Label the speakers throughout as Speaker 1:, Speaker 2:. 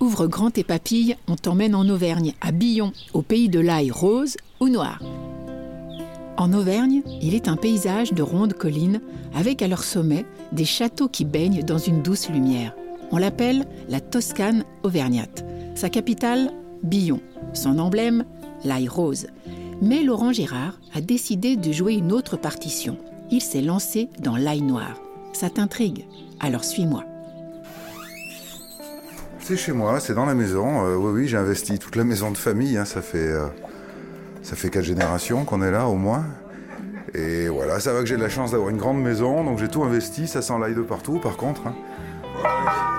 Speaker 1: Ouvre grand tes papilles, on t'emmène en Auvergne, à Billon, au pays de l'ail rose ou noir. En Auvergne, il est un paysage de rondes collines avec à leur sommet des châteaux qui baignent dans une douce lumière. On l'appelle la Toscane auvergnate. Sa capitale, Billon. Son emblème, l'ail rose. Mais Laurent Gérard a décidé de jouer une autre partition. Il s'est lancé dans l'ail noir. Ça t'intrigue? Alors suis-moi.
Speaker 2: C'est chez moi, c'est dans la maison. Euh, oui, oui, j'ai investi toute la maison de famille. hein, ça fait euh, ça fait quatre générations qu'on est là au moins. Et voilà, ça va que j'ai de la chance d'avoir une grande maison, donc j'ai tout investi. Ça sent l'ail de partout, par contre. hein.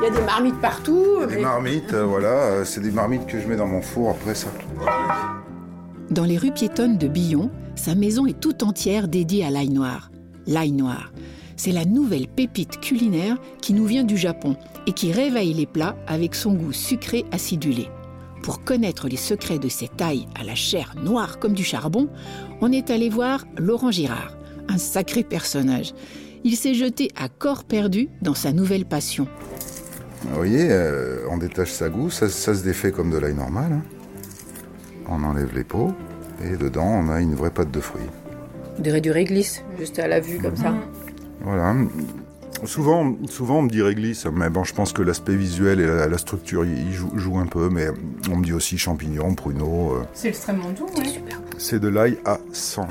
Speaker 1: Il y a des marmites partout.
Speaker 2: Des marmites, euh, voilà, euh, c'est des marmites que je mets dans mon four après ça.
Speaker 1: Dans les rues piétonnes de Billon, sa maison est tout entière dédiée à l'ail noir. L'ail noir, c'est la nouvelle pépite culinaire qui nous vient du Japon et qui réveille les plats avec son goût sucré acidulé. Pour connaître les secrets de cette ail à la chair noire comme du charbon, on est allé voir Laurent Girard, un sacré personnage. Il s'est jeté à corps perdu dans sa nouvelle passion.
Speaker 2: Vous voyez, euh, on détache sa goût, ça, ça se défait comme de l'ail normal. hein. On enlève les peaux et dedans on a une vraie pâte de fruits.
Speaker 3: On dirait du réglisse, juste à la vue comme ça.
Speaker 2: Voilà. Souvent, souvent on me dit réglisse, mais bon, je pense que l'aspect visuel et la, la structure y, y jouent un peu, mais on me dit aussi champignons, pruneaux. euh,
Speaker 4: C'est extrêmement doux, ouais.
Speaker 3: Super.
Speaker 2: c'est de l'ail à 100%.